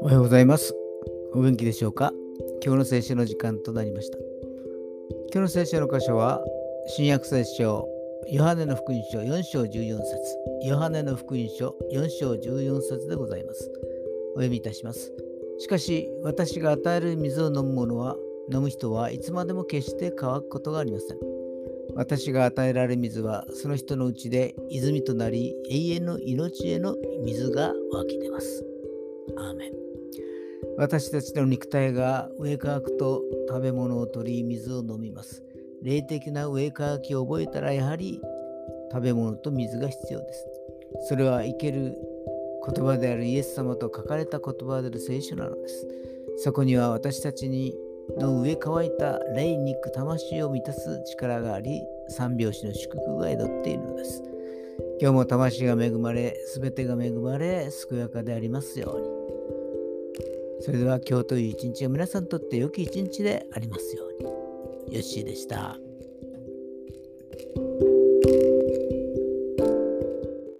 おはようございます。お元気でしょうか？今日の聖書の時間となりました。今日の聖書の箇所は、新約聖書、ヨハネの福音書4章14節ヨハネの福音書4章14節でございます。お読みいたします。しかし、私が与える水を飲む者は、飲む人はいつまでも決して乾くことがありません。私が与えられ水はその人のうちで泉となり永遠の命への水が湧き出ます。アーメン私たちの肉体が上乾くと食べ物を取り水を飲みます。霊的な上乾きを覚えたらやはり食べ物と水が必要です。それは生ける言葉であるイエス様と書かれた言葉である聖書なのです。そこには私たちにの上乾いた霊肉魂を満たす力があり三拍子の祝福が宿っているのです。今日も魂が恵まれ全てが恵まれ健やかでありますように。それでは今日という一日が皆さんにとって良き一日でありますように。よッしーでした。